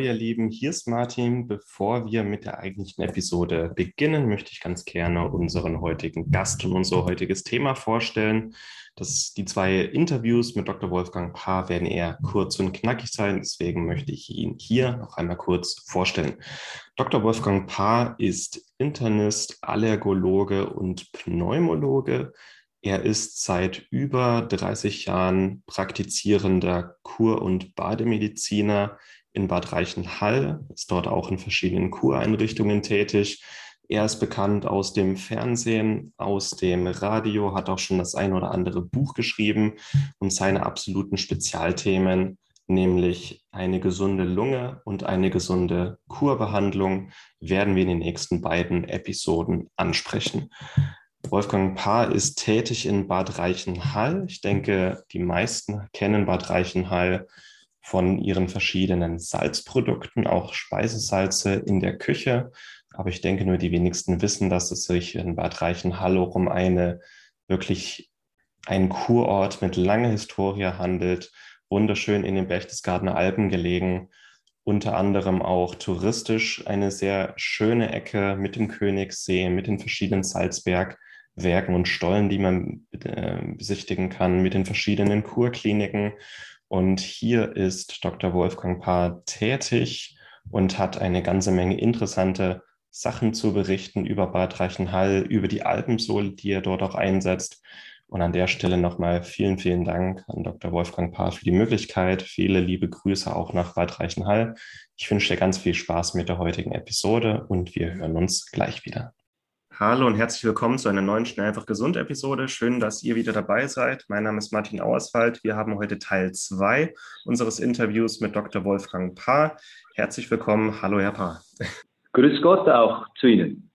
Ihr Lieben, hier ist Martin. Bevor wir mit der eigentlichen Episode beginnen, möchte ich ganz gerne unseren heutigen Gast und unser heutiges Thema vorstellen. Das, die zwei Interviews mit Dr. Wolfgang Paar werden eher kurz und knackig sein, deswegen möchte ich ihn hier noch einmal kurz vorstellen. Dr. Wolfgang Paar ist Internist, Allergologe und Pneumologe. Er ist seit über 30 Jahren praktizierender Kur- und Bademediziner in Bad Reichenhall, ist dort auch in verschiedenen Kureinrichtungen tätig. Er ist bekannt aus dem Fernsehen, aus dem Radio, hat auch schon das ein oder andere Buch geschrieben und seine absoluten Spezialthemen, nämlich eine gesunde Lunge und eine gesunde Kurbehandlung, werden wir in den nächsten beiden Episoden ansprechen. Wolfgang Paar ist tätig in Bad Reichenhall. Ich denke, die meisten kennen Bad Reichenhall von ihren verschiedenen Salzprodukten, auch Speisesalze in der Küche. Aber ich denke, nur die wenigsten wissen, dass es sich in Bad Reichenhall um eine wirklich einen Kurort mit langer Historie handelt, wunderschön in den Berchtesgadener Alpen gelegen, unter anderem auch touristisch eine sehr schöne Ecke mit dem Königssee, mit den verschiedenen Salzbergwerken und Stollen, die man äh, besichtigen kann, mit den verschiedenen Kurkliniken und hier ist Dr. Wolfgang Paar tätig und hat eine ganze Menge interessante Sachen zu berichten über Bad Reichenhall, über die Alpensohle, die er dort auch einsetzt. Und an der Stelle nochmal vielen, vielen Dank an Dr. Wolfgang Paar für die Möglichkeit. Viele liebe Grüße auch nach Bad Reichenhall. Ich wünsche dir ganz viel Spaß mit der heutigen Episode und wir hören uns gleich wieder. Hallo und herzlich willkommen zu einer neuen Schnell einfach gesund Episode. Schön, dass ihr wieder dabei seid. Mein Name ist Martin Auerswald. Wir haben heute Teil 2 unseres Interviews mit Dr. Wolfgang Paar. Herzlich willkommen. Hallo, Herr Paar. Grüß Gott auch zu Ihnen.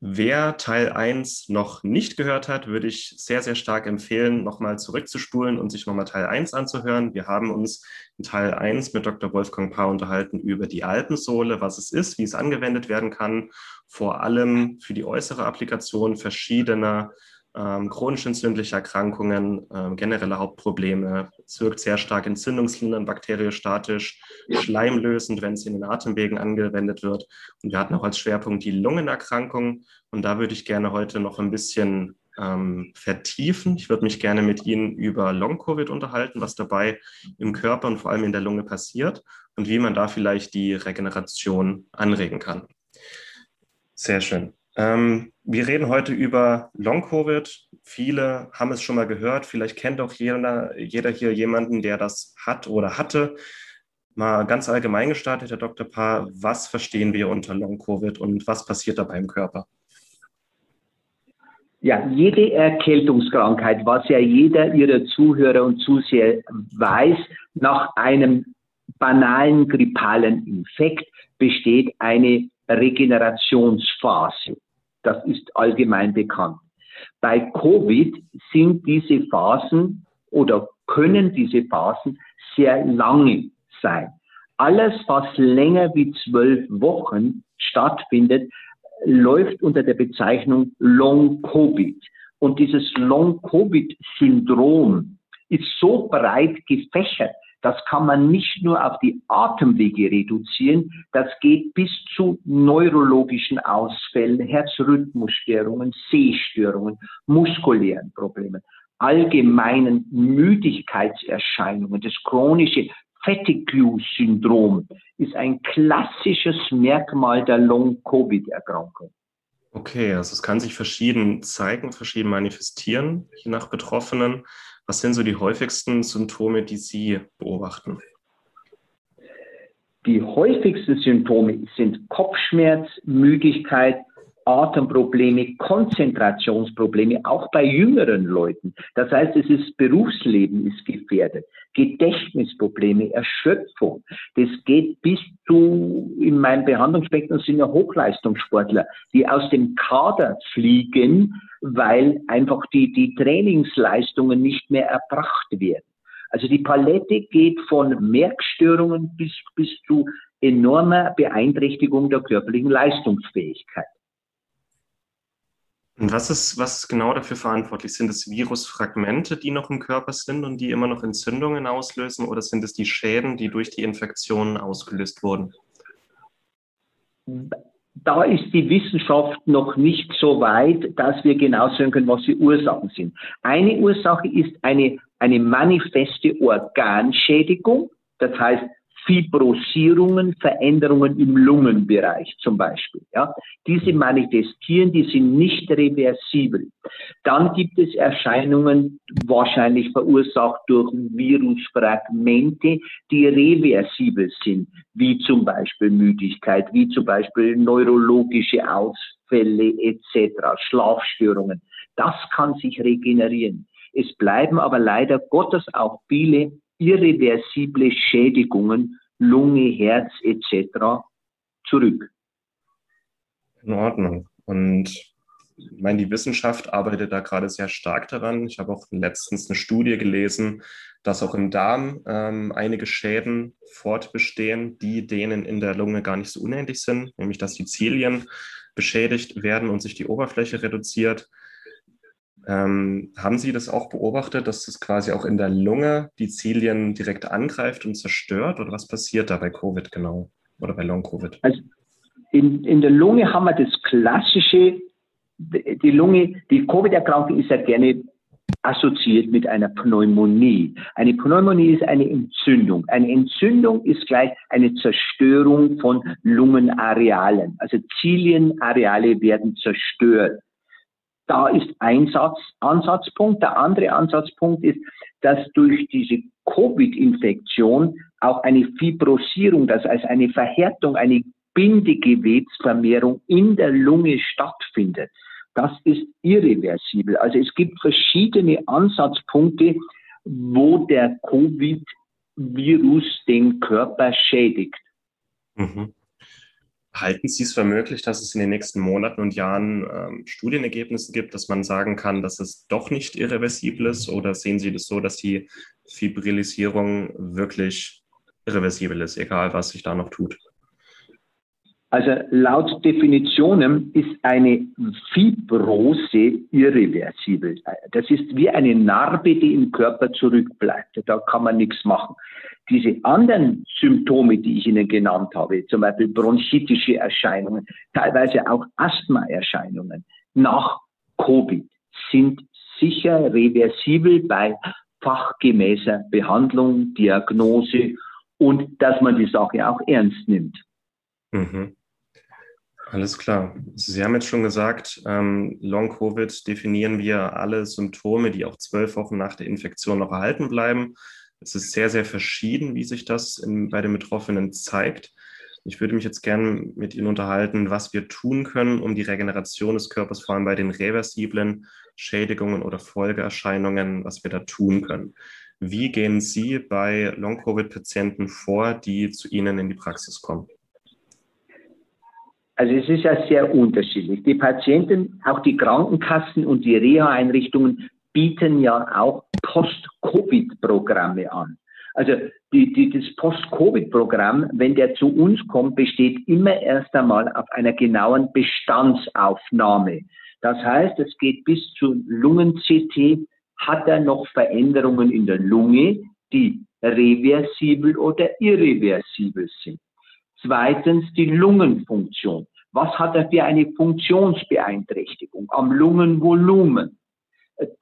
Wer Teil 1 noch nicht gehört hat, würde ich sehr, sehr stark empfehlen, nochmal zurückzuspulen und sich nochmal Teil 1 anzuhören. Wir haben uns in Teil 1 mit Dr. Wolfgang Paar unterhalten über die Alpensohle, was es ist, wie es angewendet werden kann, vor allem für die äußere Applikation verschiedener ähm, chronisch entzündliche Erkrankungen, ähm, generelle Hauptprobleme. Es wirkt sehr stark entzündungslindernd, bakteriostatisch, schleimlösend, wenn es in den Atemwegen angewendet wird. Und wir hatten auch als Schwerpunkt die Lungenerkrankung. Und da würde ich gerne heute noch ein bisschen ähm, vertiefen. Ich würde mich gerne mit Ihnen über Long-Covid unterhalten, was dabei im Körper und vor allem in der Lunge passiert und wie man da vielleicht die Regeneration anregen kann. Sehr schön. Ähm, wir reden heute über Long-Covid. Viele haben es schon mal gehört. Vielleicht kennt auch jeder, jeder hier jemanden, der das hat oder hatte. Mal ganz allgemein gestartet, Herr Dr. Paar, was verstehen wir unter Long-Covid und was passiert dabei im Körper? Ja, jede Erkältungskrankheit, was ja jeder Ihrer Zuhörer und Zuseher weiß, nach einem banalen grippalen Infekt besteht eine Regenerationsphase. Das ist allgemein bekannt. Bei Covid sind diese Phasen oder können diese Phasen sehr lange sein. Alles, was länger wie zwölf Wochen stattfindet, läuft unter der Bezeichnung Long Covid. Und dieses Long Covid Syndrom ist so breit gefächert, das kann man nicht nur auf die Atemwege reduzieren, das geht bis zu neurologischen Ausfällen, Herzrhythmusstörungen, Sehstörungen, muskulären Problemen, allgemeinen Müdigkeitserscheinungen. Das chronische Fatigue-Syndrom ist ein klassisches Merkmal der Long-Covid-Erkrankung. Okay, also es kann sich verschieden zeigen, verschieden manifestieren, je nach Betroffenen. Was sind so die häufigsten Symptome, die Sie beobachten? Die häufigsten Symptome sind Kopfschmerz, Müdigkeit, Atemprobleme, Konzentrationsprobleme, auch bei jüngeren Leuten. Das heißt, es ist Berufsleben ist gefährdet, Gedächtnisprobleme, Erschöpfung. Das geht bis zu, in meinem Behandlungsspektrum sind ja Hochleistungssportler, die aus dem Kader fliegen, weil einfach die, die Trainingsleistungen nicht mehr erbracht werden. Also die Palette geht von Merkstörungen bis, bis zu enormer Beeinträchtigung der körperlichen Leistungsfähigkeit. Und was ist, was ist genau dafür verantwortlich? Sind es Virusfragmente, die noch im Körper sind und die immer noch Entzündungen auslösen, oder sind es die Schäden, die durch die Infektionen ausgelöst wurden? Da ist die Wissenschaft noch nicht so weit, dass wir genau sagen können, was die Ursachen sind. Eine Ursache ist eine, eine manifeste Organschädigung. Das heißt, Fibrosierungen, Veränderungen im Lungenbereich zum Beispiel. Ja, diese manifestieren, die sind nicht reversibel. Dann gibt es Erscheinungen, wahrscheinlich verursacht durch Virusfragmente, die reversibel sind, wie zum Beispiel Müdigkeit, wie zum Beispiel neurologische Ausfälle etc., Schlafstörungen. Das kann sich regenerieren. Es bleiben aber leider Gottes auch viele irreversible Schädigungen, Lunge, Herz etc. zurück. In Ordnung. Und ich meine, die Wissenschaft arbeitet da gerade sehr stark daran. Ich habe auch letztens eine Studie gelesen, dass auch im Darm ähm, einige Schäden fortbestehen, die denen in der Lunge gar nicht so unähnlich sind, nämlich dass die Zilien beschädigt werden und sich die Oberfläche reduziert. Ähm, haben Sie das auch beobachtet, dass das quasi auch in der Lunge die Zilien direkt angreift und zerstört? Oder was passiert da bei Covid genau? Oder bei Long-Covid? Also in, in der Lunge haben wir das klassische, die Lunge, die Covid-Erkrankung ist ja gerne assoziiert mit einer Pneumonie. Eine Pneumonie ist eine Entzündung. Eine Entzündung ist gleich eine Zerstörung von Lungenarealen. Also Zilienareale werden zerstört. Da ist ein Satz, Ansatzpunkt. Der andere Ansatzpunkt ist, dass durch diese Covid-Infektion auch eine Fibrosierung, das heißt eine Verhärtung, eine Bindegewebsvermehrung in der Lunge stattfindet. Das ist irreversibel. Also es gibt verschiedene Ansatzpunkte, wo der Covid-Virus den Körper schädigt. Mhm. Halten Sie es für möglich, dass es in den nächsten Monaten und Jahren ähm, Studienergebnisse gibt, dass man sagen kann, dass es doch nicht irreversibel ist? Oder sehen Sie das so, dass die Fibrilisierung wirklich irreversibel ist, egal was sich da noch tut? Also laut Definitionen ist eine Fibrose irreversibel. Das ist wie eine Narbe, die im Körper zurückbleibt. Da kann man nichts machen. Diese anderen Symptome, die ich Ihnen genannt habe, zum Beispiel bronchitische Erscheinungen, teilweise auch Asthmaerscheinungen nach Covid, sind sicher reversibel bei fachgemäßer Behandlung, Diagnose und dass man die Sache auch ernst nimmt. Mhm. Alles klar. Sie haben jetzt schon gesagt, ähm, Long-Covid definieren wir alle Symptome, die auch zwölf Wochen nach der Infektion noch erhalten bleiben. Es ist sehr, sehr verschieden, wie sich das in, bei den Betroffenen zeigt. Ich würde mich jetzt gerne mit Ihnen unterhalten, was wir tun können, um die Regeneration des Körpers, vor allem bei den reversiblen Schädigungen oder Folgeerscheinungen, was wir da tun können. Wie gehen Sie bei Long-Covid-Patienten vor, die zu Ihnen in die Praxis kommen? Also es ist ja sehr unterschiedlich. Die Patienten, auch die Krankenkassen und die Reha-Einrichtungen bieten ja auch Post-Covid-Programme an. Also die, die, das Post-Covid-Programm, wenn der zu uns kommt, besteht immer erst einmal auf einer genauen Bestandsaufnahme. Das heißt, es geht bis zu Lungen-CT. Hat er noch Veränderungen in der Lunge, die reversibel oder irreversibel sind? Zweitens die Lungenfunktion. Was hat er für eine Funktionsbeeinträchtigung am Lungenvolumen?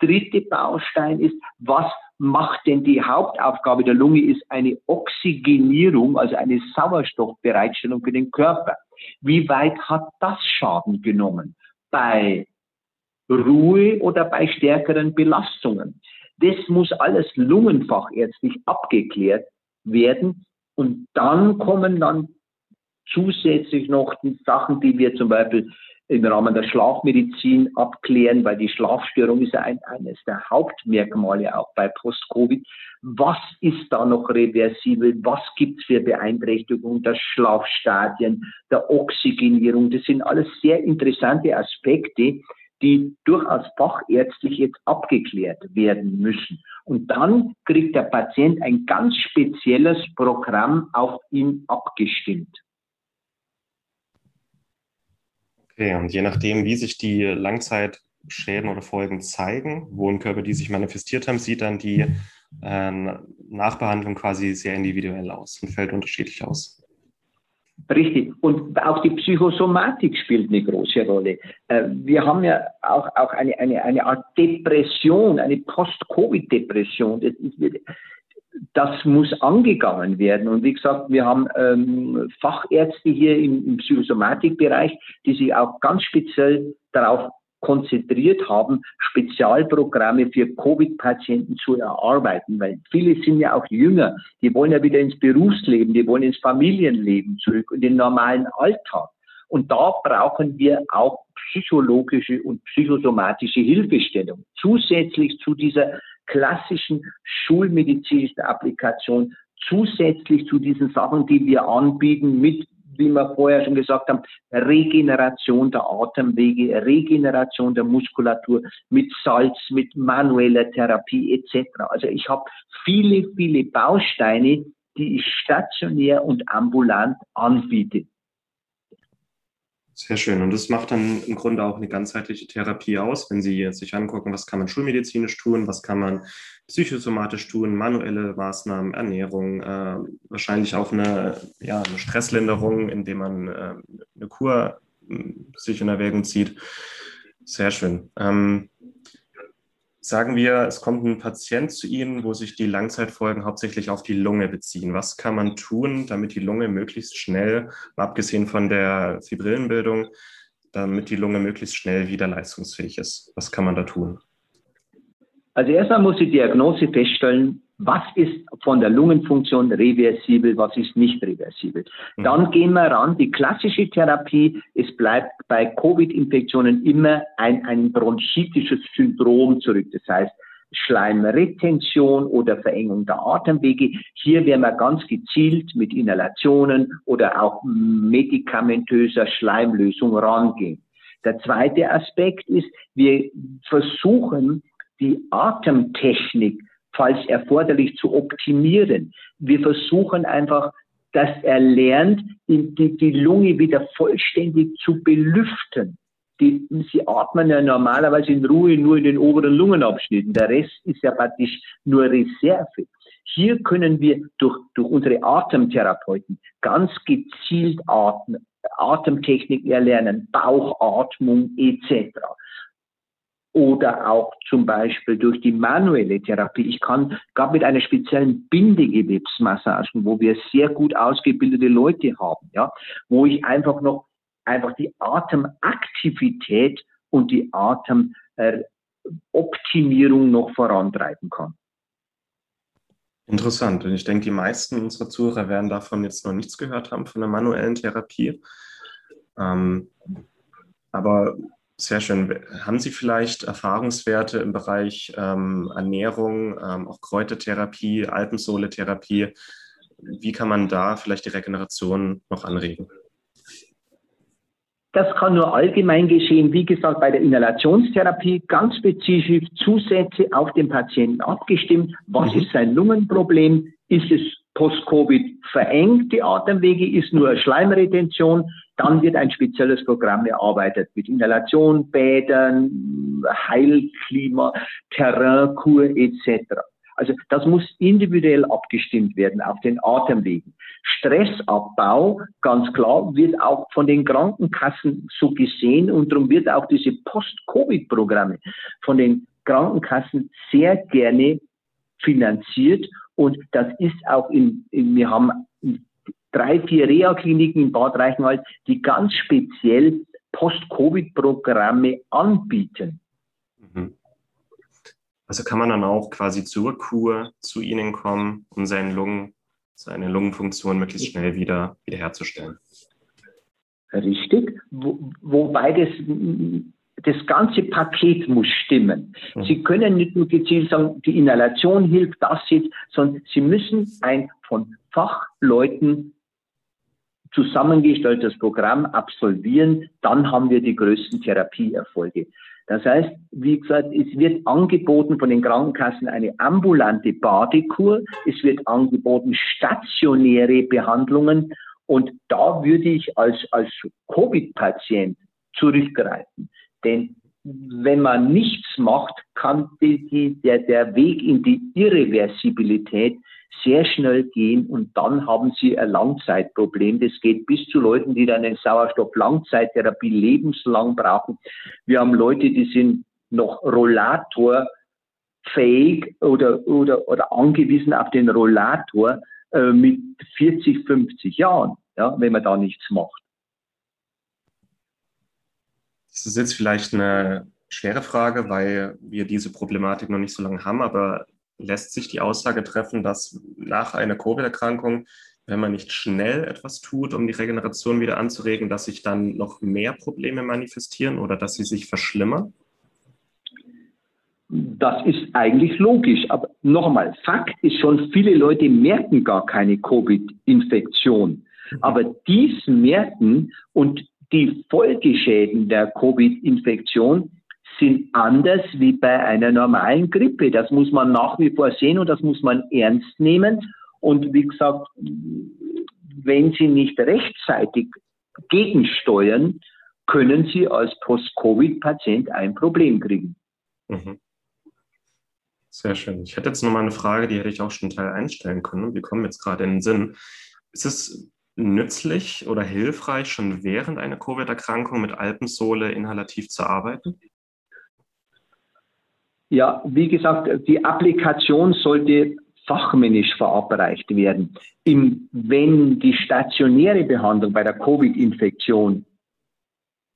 Dritte Baustein ist, was macht denn die Hauptaufgabe der Lunge, ist eine Oxygenierung, also eine Sauerstoffbereitstellung für den Körper. Wie weit hat das Schaden genommen? Bei Ruhe oder bei stärkeren Belastungen? Das muss alles lungenfachärztlich abgeklärt werden. Und dann kommen dann zusätzlich noch die Sachen, die wir zum Beispiel im Rahmen der Schlafmedizin abklären, weil die Schlafstörung ist ein, eines der Hauptmerkmale auch bei Post-Covid. Was ist da noch reversibel? Was gibt es für Beeinträchtigungen der Schlafstadien, der Oxygenierung? Das sind alles sehr interessante Aspekte, die durchaus fachärztlich jetzt abgeklärt werden müssen. Und dann kriegt der Patient ein ganz spezielles Programm auf ihn abgestimmt. Okay, und je nachdem, wie sich die Langzeitschäden oder Folgen zeigen, wo im Körper die sich manifestiert haben, sieht dann die äh, Nachbehandlung quasi sehr individuell aus und fällt unterschiedlich aus. Richtig. Und auch die Psychosomatik spielt eine große Rolle. Äh, wir haben ja auch, auch eine, eine, eine Art Depression, eine Post-Covid-Depression. Das, das, muss angegangen werden. Und wie gesagt, wir haben ähm, Fachärzte hier im, im Psychosomatikbereich, die sich auch ganz speziell darauf konzentriert haben, Spezialprogramme für Covid-Patienten zu erarbeiten, weil viele sind ja auch jünger, die wollen ja wieder ins Berufsleben, die wollen ins Familienleben zurück und den normalen Alltag. Und da brauchen wir auch psychologische und psychosomatische Hilfestellung. Zusätzlich zu dieser klassischen schulmedizinischen Applikation, zusätzlich zu diesen Sachen, die wir anbieten mit wie wir vorher schon gesagt haben, Regeneration der Atemwege, Regeneration der Muskulatur mit Salz, mit manueller Therapie etc. Also ich habe viele, viele Bausteine, die ich stationär und ambulant anbiete. Sehr schön. Und das macht dann im Grunde auch eine ganzheitliche Therapie aus, wenn Sie sich angucken, was kann man schulmedizinisch tun, was kann man psychosomatisch tun, manuelle Maßnahmen, Ernährung, äh, wahrscheinlich auch eine, ja, eine Stresslinderung, indem man äh, eine Kur äh, sich in Erwägung zieht. Sehr schön. Ähm, Sagen wir, es kommt ein Patient zu Ihnen, wo sich die Langzeitfolgen hauptsächlich auf die Lunge beziehen. Was kann man tun, damit die Lunge möglichst schnell, abgesehen von der Fibrillenbildung, damit die Lunge möglichst schnell wieder leistungsfähig ist? Was kann man da tun? Also erstmal muss die Diagnose feststellen, was ist von der Lungenfunktion reversibel, was ist nicht reversibel. Mhm. Dann gehen wir ran, die klassische Therapie, es bleibt bei Covid-Infektionen immer ein, ein bronchitisches Syndrom zurück. Das heißt, Schleimretention oder Verengung der Atemwege. Hier werden wir ganz gezielt mit Inhalationen oder auch medikamentöser Schleimlösung rangehen. Der zweite Aspekt ist, wir versuchen, die Atemtechnik falls erforderlich, zu optimieren. Wir versuchen einfach, dass er lernt, die, die, Lunge wieder vollständig zu belüften. Die, sie atmen ja normalerweise in Ruhe nur in den oberen Lungenabschnitten. Der Rest ist ja praktisch nur Reserve. Hier können wir durch, durch unsere Atemtherapeuten ganz gezielt atmen, Atemtechnik erlernen, Bauchatmung etc oder auch zum Beispiel durch die manuelle Therapie. Ich kann gerade mit einer speziellen Bindegewebsmassage, wo wir sehr gut ausgebildete Leute haben, ja, wo ich einfach noch einfach die Atemaktivität und die Atemoptimierung noch vorantreiben kann. Interessant. Und ich denke, die meisten unserer Zuhörer werden davon jetzt noch nichts gehört haben, von der manuellen Therapie. Ähm, aber sehr schön. Haben Sie vielleicht Erfahrungswerte im Bereich ähm, Ernährung, ähm, auch Kräutertherapie, Alpensohle-Therapie? Wie kann man da vielleicht die Regeneration noch anregen? Das kann nur allgemein geschehen, wie gesagt, bei der Inhalationstherapie ganz spezifisch Zusätze auf den Patienten abgestimmt. Was mhm. ist sein Lungenproblem? Ist es Post-Covid verengt, die Atemwege, ist nur Schleimretention? Dann wird ein spezielles Programm erarbeitet mit Inhalation, Bädern, Heilklima, Terrainkur etc. Also das muss individuell abgestimmt werden auf den Atemwegen. Stressabbau, ganz klar, wird auch von den Krankenkassen so gesehen und darum wird auch diese Post-Covid-Programme von den Krankenkassen sehr gerne finanziert und das ist auch in, in wir haben drei, vier Reha-Kliniken in Bad Reichenhall, die ganz speziell Post-Covid-Programme anbieten. Mhm. Also kann man dann auch quasi zur Kur zu Ihnen kommen, um seine Lungen, seine Lungenfunktion möglichst schnell wieder wiederherzustellen. Richtig, wo, wobei das, das ganze Paket muss stimmen. Mhm. Sie können nicht nur gezielt sagen, die Inhalation hilft, das jetzt, sondern Sie müssen ein von Fachleuten zusammengestelltes Programm absolvieren, dann haben wir die größten Therapieerfolge. Das heißt, wie gesagt, es wird angeboten von den Krankenkassen eine ambulante Badekur, es wird angeboten stationäre Behandlungen und da würde ich als, als Covid-Patient zurückgreifen. Denn wenn man nichts macht, kann die, die, der, der Weg in die Irreversibilität sehr schnell gehen und dann haben sie ein Langzeitproblem. Das geht bis zu Leuten, die dann eine Sauerstoff-Langzeittherapie lebenslang brauchen. Wir haben Leute, die sind noch Rollator fähig oder, oder, oder angewiesen auf den Rollator äh, mit 40, 50 Jahren, ja, wenn man da nichts macht. Das ist jetzt vielleicht eine schwere Frage, weil wir diese Problematik noch nicht so lange haben, aber lässt sich die Aussage treffen, dass nach einer Covid-Erkrankung, wenn man nicht schnell etwas tut, um die Regeneration wieder anzuregen, dass sich dann noch mehr Probleme manifestieren oder dass sie sich verschlimmern? Das ist eigentlich logisch. Aber nochmal, Fakt ist schon, viele Leute merken gar keine Covid-Infektion. Mhm. Aber dies merken und die Folgeschäden der Covid-Infektion sind anders wie bei einer normalen Grippe. Das muss man nach wie vor sehen und das muss man ernst nehmen. Und wie gesagt, wenn Sie nicht rechtzeitig gegensteuern, können Sie als Post-Covid-Patient ein Problem kriegen. Mhm. Sehr schön. Ich hätte jetzt noch mal eine Frage, die hätte ich auch schon Teil einstellen können. Wir kommen jetzt gerade in den Sinn. Ist es nützlich oder hilfreich, schon während einer Covid-Erkrankung mit Alpensohle inhalativ zu arbeiten? Ja, wie gesagt, die Applikation sollte fachmännisch verabreicht werden. Im, wenn die stationäre Behandlung bei der Covid-Infektion,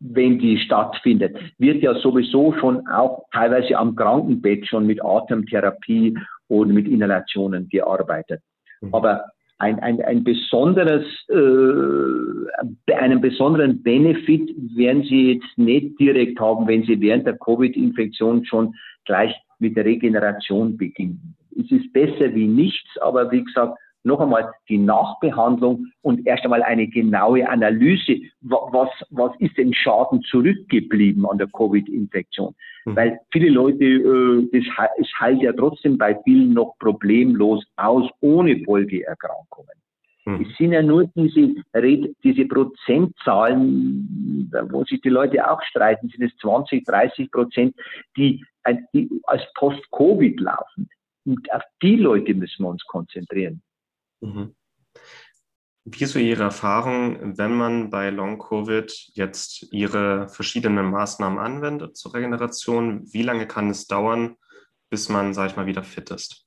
wenn die stattfindet, wird ja sowieso schon auch teilweise am Krankenbett schon mit Atemtherapie oder mit Inhalationen gearbeitet. Mhm. Aber ein, ein, ein besonderes, äh, einen besonderen Benefit werden Sie jetzt nicht direkt haben, wenn Sie während der Covid-Infektion schon gleich mit der Regeneration beginnen. Es ist besser wie nichts, aber wie gesagt, noch einmal die Nachbehandlung und erst einmal eine genaue Analyse, was, was ist denn Schaden zurückgeblieben an der Covid-Infektion. Mhm. Weil viele Leute, äh, das, es heilt ja trotzdem bei vielen noch problemlos aus, ohne Folgeerkrankungen. Mhm. Es sind ja nur diese, diese Prozentzahlen, wo sich die Leute auch streiten, sind es 20, 30 Prozent, die, die als Post-Covid laufen. Und auf die Leute müssen wir uns konzentrieren. Mhm. Wie ist so Ihre Erfahrung, wenn man bei Long-Covid jetzt Ihre verschiedenen Maßnahmen anwendet zur Regeneration? Wie lange kann es dauern, bis man, sage ich mal, wieder fit ist?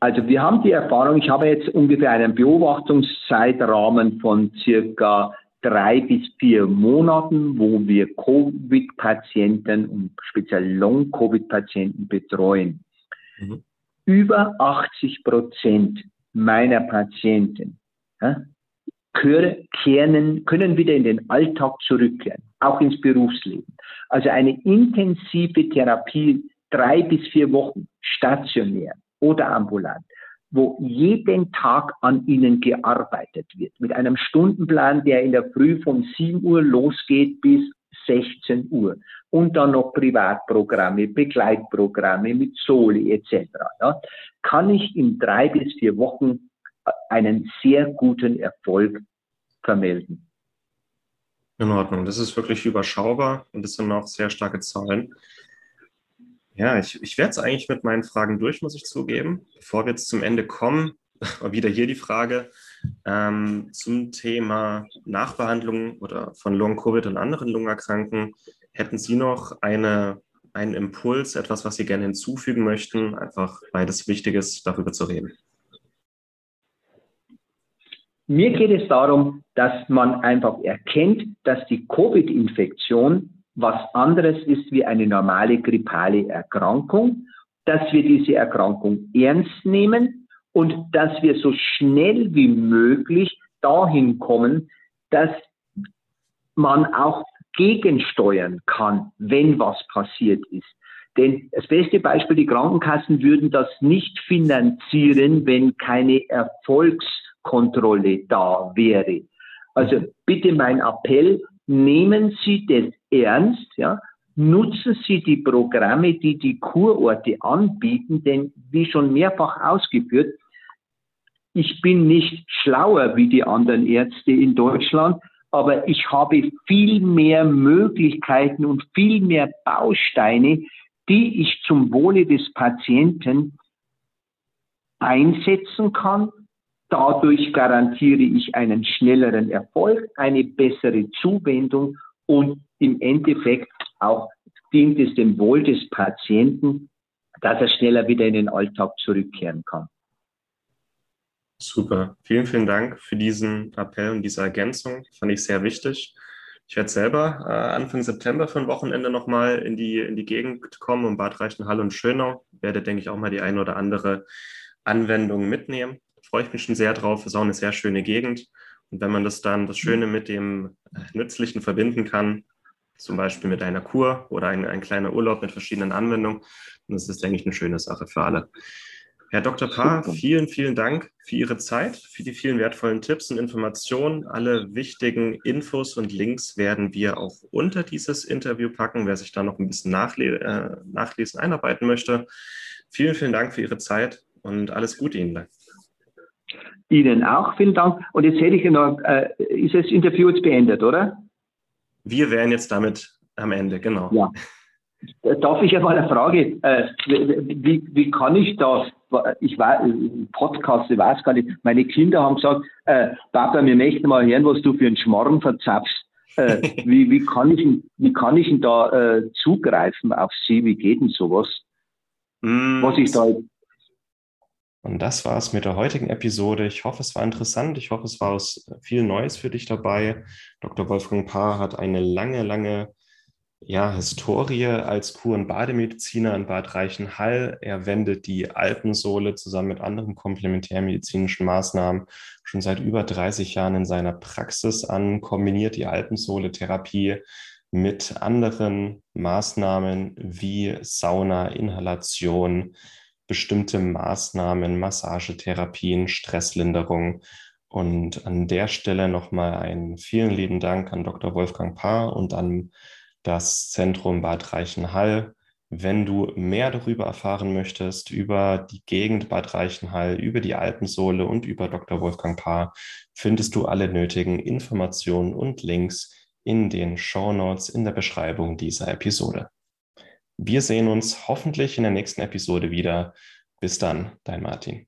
Also wir haben die Erfahrung, ich habe jetzt ungefähr einen Beobachtungszeitrahmen von circa drei bis vier Monaten, wo wir Covid-Patienten und speziell Long-Covid-Patienten betreuen. Mhm. Über 80 Prozent meiner Patienten kehren, können wieder in den Alltag zurückkehren, auch ins Berufsleben. Also eine intensive Therapie, drei bis vier Wochen stationär oder ambulant, wo jeden Tag an ihnen gearbeitet wird, mit einem Stundenplan, der in der Früh von 7 Uhr losgeht bis 16 Uhr. Und dann noch Privatprogramme, Begleitprogramme mit Soli etc. Ja, kann ich in drei bis vier Wochen einen sehr guten Erfolg vermelden. In Ordnung. Das ist wirklich überschaubar und das sind auch sehr starke Zahlen. Ja, ich, ich werde es eigentlich mit meinen Fragen durch, muss ich zugeben. Bevor wir jetzt zum Ende kommen, wieder hier die Frage ähm, zum Thema Nachbehandlung oder von Long-Covid und anderen Lungenerkrankungen. Hätten Sie noch eine, einen Impuls, etwas, was Sie gerne hinzufügen möchten, einfach weil das wichtig ist, darüber zu reden? Mir geht es darum, dass man einfach erkennt, dass die Covid-Infektion was anderes ist wie eine normale grippale Erkrankung, dass wir diese Erkrankung ernst nehmen und dass wir so schnell wie möglich dahin kommen, dass man auch gegensteuern kann, wenn was passiert ist. Denn das beste Beispiel, die Krankenkassen würden das nicht finanzieren, wenn keine Erfolgskontrolle da wäre. Also bitte mein Appell, nehmen Sie das ernst, ja, nutzen Sie die Programme, die die Kurorte anbieten, denn wie schon mehrfach ausgeführt, ich bin nicht schlauer wie die anderen Ärzte in Deutschland, aber ich habe viel mehr Möglichkeiten und viel mehr Bausteine, die ich zum Wohle des Patienten einsetzen kann. Dadurch garantiere ich einen schnelleren Erfolg, eine bessere Zuwendung und im Endeffekt auch dient es dem Wohl des Patienten, dass er schneller wieder in den Alltag zurückkehren kann. Super. Vielen, vielen Dank für diesen Appell und diese Ergänzung. Fand ich sehr wichtig. Ich werde selber äh, Anfang September für ein Wochenende nochmal in die, in die Gegend kommen, um Bad Reichenhall und Schönau. Werde, denke ich, auch mal die eine oder andere Anwendung mitnehmen. Freue ich mich schon sehr drauf. Ist auch eine sehr schöne Gegend. Und wenn man das dann, das Schöne mit dem äh, Nützlichen verbinden kann, zum Beispiel mit einer Kur oder ein, ein kleiner Urlaub mit verschiedenen Anwendungen, dann ist das, denke ich, eine schöne Sache für alle. Herr Dr. Paar, vielen, vielen Dank für Ihre Zeit, für die vielen wertvollen Tipps und Informationen. Alle wichtigen Infos und Links werden wir auch unter dieses Interview packen, wer sich da noch ein bisschen nachle äh, nachlesen, einarbeiten möchte. Vielen, vielen Dank für Ihre Zeit und alles Gute Ihnen. Ihnen auch, vielen Dank. Und jetzt hätte ich noch, äh, ist das Interview jetzt beendet, oder? Wir wären jetzt damit am Ende, genau. Ja. Darf ich einmal eine Frage? Äh, wie, wie kann ich da, ich weiß, Podcast, ich weiß gar nicht, meine Kinder haben gesagt, äh, Papa, wir möchten mal hören, was du für einen Schmarrn verzapfst. Äh, wie, wie, kann ich, wie kann ich denn da äh, zugreifen auf Sie? Wie geht denn sowas? Mm, was ich da. Und das war es mit der heutigen Episode. Ich hoffe, es war interessant. Ich hoffe, es war viel Neues für dich dabei. Dr. Wolfgang Paar hat eine lange, lange ja, Historie als Kur- und Bademediziner in Bad Reichenhall. Er wendet die Alpensohle zusammen mit anderen komplementärmedizinischen Maßnahmen schon seit über 30 Jahren in seiner Praxis an, kombiniert die Alpensohle-Therapie mit anderen Maßnahmen wie Sauna, Inhalation, bestimmte Maßnahmen, Massagetherapien, Stresslinderung. Und an der Stelle nochmal einen vielen lieben Dank an Dr. Wolfgang Paar und an das Zentrum Bad Reichenhall. Wenn du mehr darüber erfahren möchtest, über die Gegend Bad Reichenhall, über die Alpensohle und über Dr. Wolfgang Paar, findest du alle nötigen Informationen und Links in den Show Notes in der Beschreibung dieser Episode. Wir sehen uns hoffentlich in der nächsten Episode wieder. Bis dann, dein Martin.